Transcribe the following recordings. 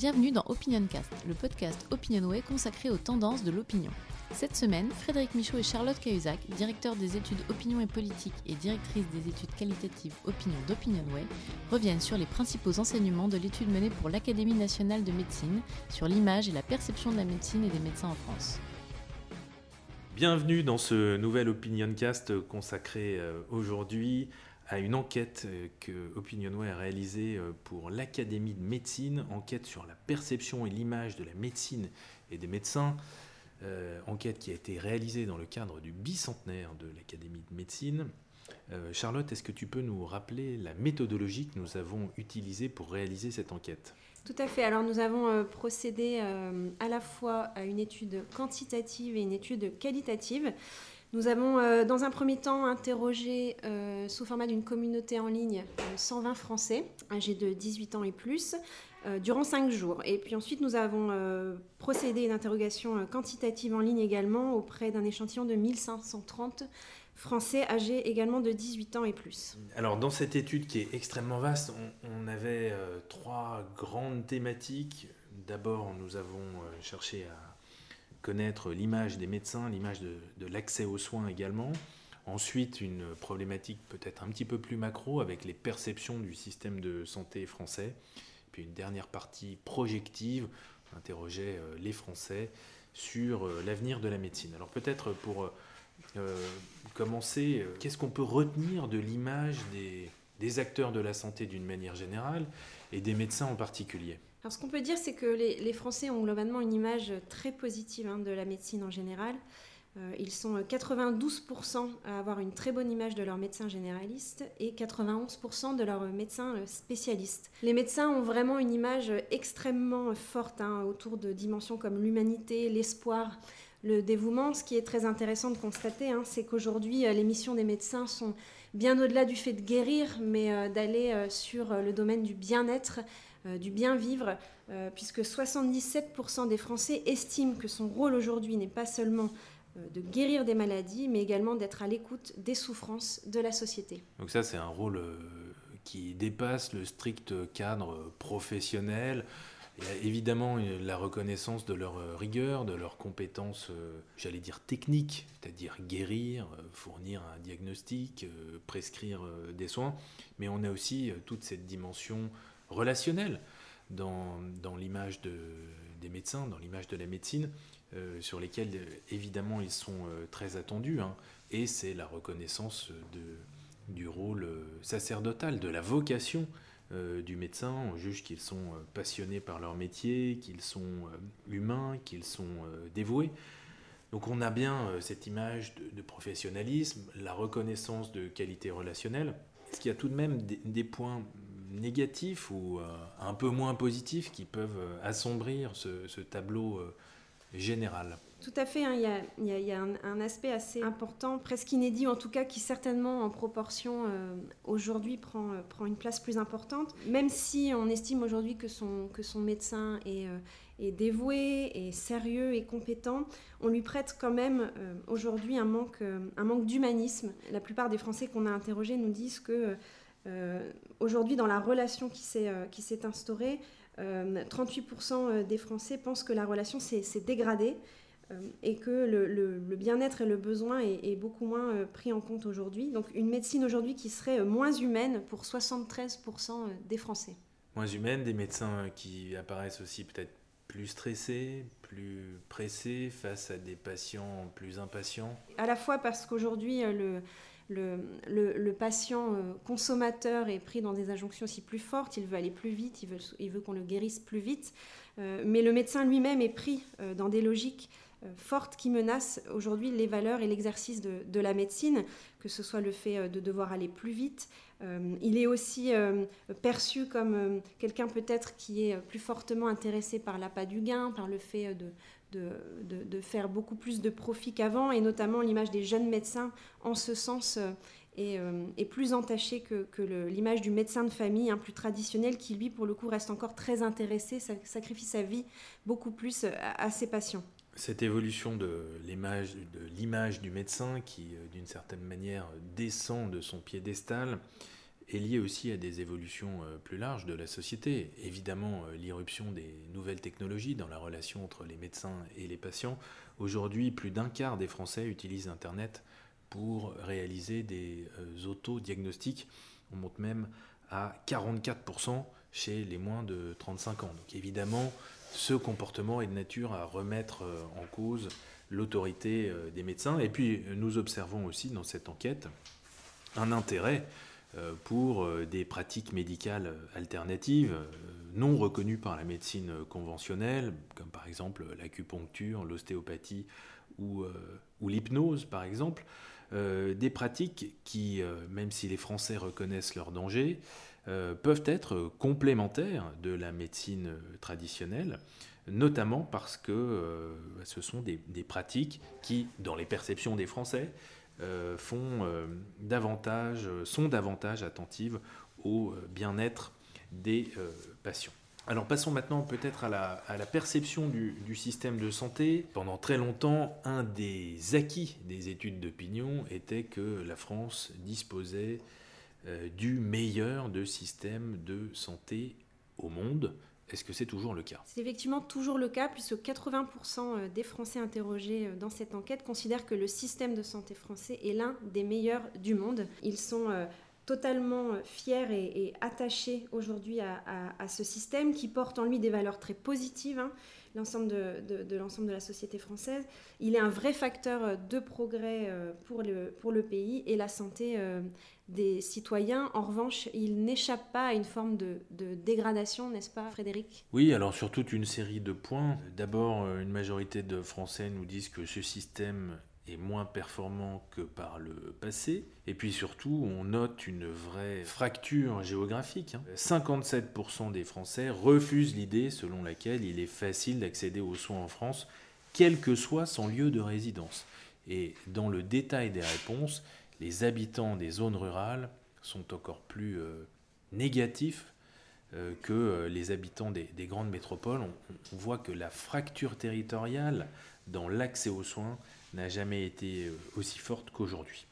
Bienvenue dans OpinionCast, le podcast Opinionway consacré aux tendances de l'opinion. Cette semaine, Frédéric Michaud et Charlotte Cahuzac, directeurs des études Opinion et Politique et directrices des études qualitatives Opinion d'Opinionway, reviennent sur les principaux enseignements de l'étude menée pour l'Académie nationale de médecine sur l'image et la perception de la médecine et des médecins en France. Bienvenue dans ce nouvel OpinionCast consacré euh, aujourd'hui à une enquête euh, que Opinionway a réalisée euh, pour l'Académie de médecine, enquête sur la perception et l'image de la médecine et des médecins, euh, enquête qui a été réalisée dans le cadre du bicentenaire de l'Académie de médecine. Charlotte, est-ce que tu peux nous rappeler la méthodologie que nous avons utilisée pour réaliser cette enquête? Tout à fait. Alors nous avons procédé à la fois à une étude quantitative et une étude qualitative. Nous avons euh, dans un premier temps interrogé euh, sous format d'une communauté en ligne 120 euh, Français âgés de 18 ans et plus durant 5 jours. Et puis ensuite nous avons procédé à une interrogation quantitative en ligne également auprès d'un échantillon de 1530 Français âgés également de 18 ans et plus. Alors dans cette étude qui est extrêmement vaste, on, avait trois grandes thématiques. D'abord nous avons cherché à connaître l'image des médecins, l'image de, l'accès aux soins également. Ensuite, une problématique peut-être un petit peu plus macro avec les perceptions du système de santé français. Puis une dernière partie projective, on interrogeait euh, les Français sur euh, l'avenir de la médecine. Alors peut-être pour euh, commencer, qu'est-ce qu'on peut retenir de l'image des, des acteurs de la santé d'une manière générale? Et des médecins en particulier alors, ce qu'on peut dire, c'est que les, Français ont globalement une image très positive hein, de la médecine en général. Euh, ils sont 92% à avoir une très bonne image de leur médecin généraliste et 91% de leurs médecins euh, spécialistes. Les médecins ont vraiment une image extrêmement forte hein, autour de dimensions comme l'humanité, l'espoir, le dévouement. Ce qui est très intéressant de constater, hein, c'est qu'aujourd'hui, euh, les missions des médecins sont bien au-delà du fait de guérir, mais d'aller sur le domaine du bien-être, euh, du bien vivre, euh, puisque 77% des Français estiment que son rôle aujourd'hui n'est pas seulement euh, de guérir des maladies, mais également d'être à l'écoute des souffrances de la société. Donc ça, c'est un rôle qui dépasse le strict cadre professionnel. Il y a évidemment la reconnaissance de leur rigueur, de leurs compétences, j'allais dire techniques, c'est-à-dire guérir, fournir un diagnostic, prescrire des soins, mais on a aussi toute cette dimension relationnel dans, l'image de, des médecins, dans l'image de la médecine, euh, sur lesquels euh, évidemment ils sont euh, très attendus. Hein. et c'est la reconnaissance du rôle sacerdotal, de la vocation du médecin. On juge qu'ils sont passionnés par leur métier, qu'ils sont humains, qu'ils sont dévoués. Donc on a bien cette image de, professionnalisme, la reconnaissance de qualité relationnelle. Est-ce qu'il y a tout de même des, points négatifs ou euh, un peu moins positifs qui peuvent euh, assombrir ce, tableau euh, général? Tout à fait, hein. il y a, un, aspect assez important, presque inédit en tout cas, qui certainement en proportion aujourd'hui prend, prend une place plus importante. Même si on estime aujourd'hui que son, médecin est, est dévoué, est sérieux et compétent, on lui prête quand même aujourd'hui un manque, d'humanisme. La plupart des Français qu'on a interrogés nous disent que euh, aujourd'hui, dans la relation qui s'est euh, instaurée, 38% euh, des Français pensent que la relation s'est dégradée et que le, bien-être et le besoin est, beaucoup moins pris en compte aujourd'hui. Donc une médecine aujourd'hui qui serait moins humaine pour 73% des Français. Moins humaine, des médecins qui apparaissent aussi peut-être plus stressés, plus pressés face à des patients plus impatients À la fois parce qu'aujourd'hui, le, le, patient euh, consommateur est pris dans des injonctions aussi plus fortes, il veut aller plus vite, il veut, il veut qu'on le guérisse plus vite, euh, mais le médecin lui-même est pris euh, dans des logiques fortes qui menacent aujourd'hui les valeurs et l'exercice de, la médecine, que ce soit le fait de devoir aller plus vite. il est aussi perçu comme quelqu'un peut-être qui est plus fortement intéressé par l'appât du gain, par le fait de, de, faire beaucoup plus de profit qu'avant, et notamment l'image des jeunes médecins en ce sens euh, euh, est, plus entachée que, l'image du médecin de famille, un plus traditionnel, qui lui, pour le coup, reste encore très intéressé, sacrifie sa vie beaucoup plus euh, à, ses patients. Cette évolution de l'image, du médecin qui, d'une certaine manière, descend de son piédestal, est liée aussi à des évolutions plus larges de la société. Évidemment, l'irruption des nouvelles technologies dans la relation entre les médecins et les patients. Aujourd'hui, plus d'un quart des Français utilisent Internet pour réaliser des autodiagnostics. On monte même à 44% chez les moins de 35 ans. Évidemment, ce comportement est de nature à remettre euh, en cause l'autorité euh, des médecins. Et puis nous observons aussi dans cette enquête un intérêt euh, pour des pratiques médicales alternatives non reconnues par la médecine conventionnelle, comme par exemple l'acupuncture, l'ostéopathie ou, ou l'hypnose par exemple. des pratiques qui, même si les Français reconnaissent leur danger, euh, peuvent être complémentaires de la médecine traditionnelle, notamment parce que euh, ce sont des, pratiques qui, dans les perceptions des Français, euh, font, davantage, sont davantage attentives au bien-être des patients. Alors passons maintenant peut-être à la, perception du, système de santé. Pendant très longtemps, un des acquis des études d'opinion était que la France disposait du meilleur de systèmes de santé au monde. Est-ce que c'est toujours le cas? C'est effectivement toujours le cas, puisque 80% euh, des Français interrogés euh, dans cette enquête considèrent que le système de santé français est l'un des meilleurs du monde. Ils sont totalement fiers et, attachés aujourd'hui à, ce système qui porte en lui des valeurs très positives. L'ensemble de, l'ensemble de la société française. Il est un vrai facteur de progrès euh, pour le, pays et la santé euh, des citoyens. En revanche, il n'échappe pas à une forme de, de dégradation, n'est-ce pas Frédéric? Oui, alors sur toute une série de points. D'abord, euh, une majorité de Français nous disent que ce système est moins performant que par le passé. Et puis surtout, on note une vraie fracture géographique. 57% hein. des Français refusent l'idée selon laquelle il est facile d'accéder aux soins en France, quel que soit son lieu de résidence. Et dans le détail des réponses, les habitants des zones rurales sont encore plus euh, négatifs euh, que euh, les habitants des, grandes métropoles. on, voit que la fracture territoriale dans l'accès aux soins n'a jamais été euh, aussi forte qu'aujourd'hui.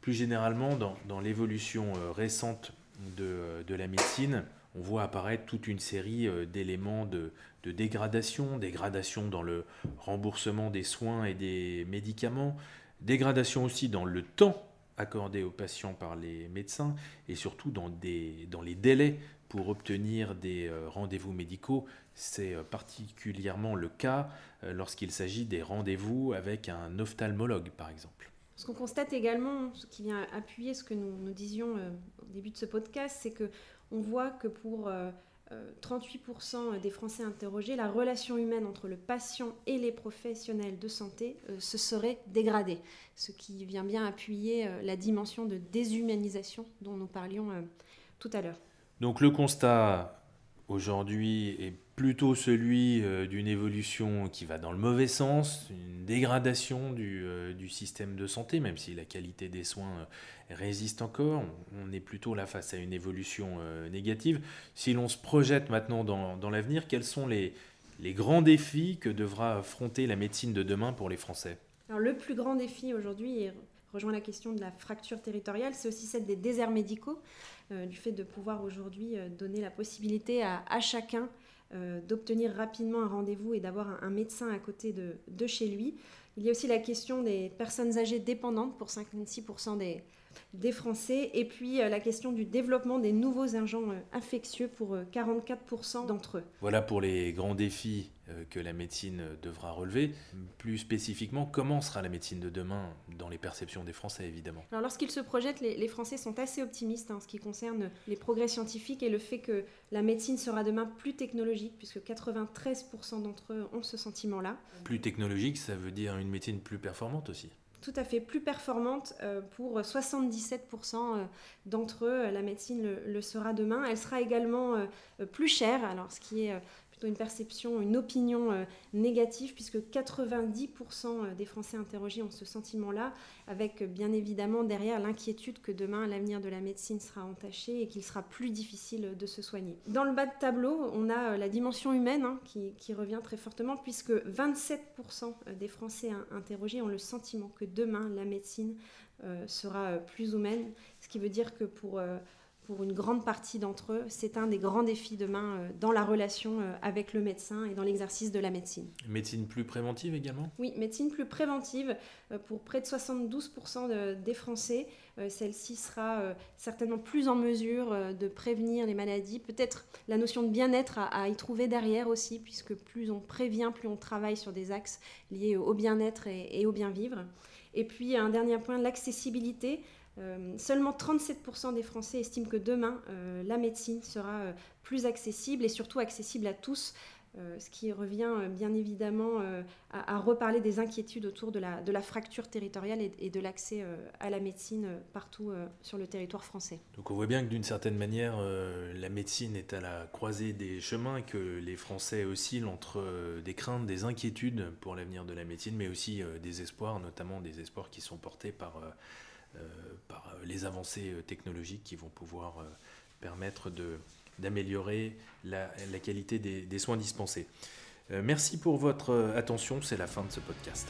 Plus généralement, dans, l'évolution euh, récente euh, de, la médecine, on voit apparaître toute une série d'éléments de, dégradation, dégradation dans le remboursement des soins et des médicaments, dégradation aussi dans le temps accordé aux patients par les médecins et surtout dans, des, dans les délais pour obtenir des rendez-vous médicaux. C'est particulièrement le cas euh, lorsqu'il s'agit des rendez-vous avec un ophtalmologue, par exemple. Ce qu'on constate également, ce qui vient appuyer ce que nous, disions euh, au début de ce podcast, c'est que on voit que pour 38% euh, des Français interrogés, la relation humaine entre le patient et les professionnels de santé se serait dégradée, ce qui vient bien appuyer la dimension de déshumanisation dont nous parlions tout à l'heure. Donc le constat aujourd'hui est plutôt celui euh, d'une évolution qui va dans le mauvais sens, une dégradation du, euh, système de santé, même si la qualité des soins euh, résiste encore. On est plutôt là face à une évolution négative. Si l'on se projette maintenant dans, l'avenir, quels sont les, grands défis que devra affronter la médecine de demain pour les Français? Alors, Le plus grand défi aujourd'hui, et rejoint la question de la fracture territoriale, c'est aussi celle des déserts médicaux, du fait de pouvoir aujourd'hui donner la possibilité à, à chacun euh, d'obtenir rapidement un rendez-vous et d'avoir un, médecin à côté de, chez lui. Il y a aussi la question des personnes âgées dépendantes pour 56% des, des Français, et puis euh, la question du développement des nouveaux agents euh, infectieux pour 44% d'entre eux. Voilà pour les grands défis euh, que la médecine devra relever. Plus spécifiquement, comment sera la médecine de demain dans les perceptions des Français, évidemment Alors, lorsqu'ils se projettent, les, Français sont assez optimistes en ce qui concerne les progrès scientifiques et le fait que la médecine sera demain plus technologique, puisque 93% d'entre eux ont ce sentiment-là. Plus technologique, ça veut dire une médecine plus performante aussi tout à fait plus performante euh, pour 77% euh, d'entre eux. La médecine le, le, sera demain. Elle sera également plus chère, alors ce qui est une perception, une opinion euh, négative, puisque 90% euh, des Français interrogés ont ce sentiment-là, avec euh, bien évidemment derrière l'inquiétude que demain l'avenir de la médecine sera entaché et qu'il sera plus difficile de se soigner. Dans le bas de tableau, on a la dimension humaine hein, qui, revient très fortement, puisque 27% des Français interrogés ont le sentiment que demain la médecine sera plus humaine, ce qui veut dire que pour pour une grande partie d'entre eux, c'est un des grands défis demain euh, dans la relation euh, avec le médecin et dans l'exercice de la médecine. Médecine plus préventive également? Oui, médecine plus préventive. Euh, pour près de 72% des Français, celle-ci sera certainement plus en mesure de prévenir les maladies. Peut-être la notion de bien-être à, y trouver derrière aussi, puisque plus on prévient, plus on travaille sur des axes liés au bien-être et, et au bien-vivre. Et puis un dernier point, l'accessibilité. Euh, seulement 37% des Français estiment que demain, euh, la médecine sera euh, plus accessible et surtout accessible à tous, ce qui revient bien évidemment à, reparler des inquiétudes autour de la, fracture territoriale et, de l'accès à la médecine partout sur le territoire français. Donc on voit bien que d'une certaine manière, la médecine est à la croisée des chemins et que les Français oscillent entre des craintes, des inquiétudes pour l'avenir de la médecine, mais aussi des espoirs, notamment des espoirs qui sont portés par par les avancées euh, technologiques qui vont pouvoir euh, permettre d'améliorer la, qualité des soins dispensés. Merci pour votre attention, c'est la fin de ce podcast.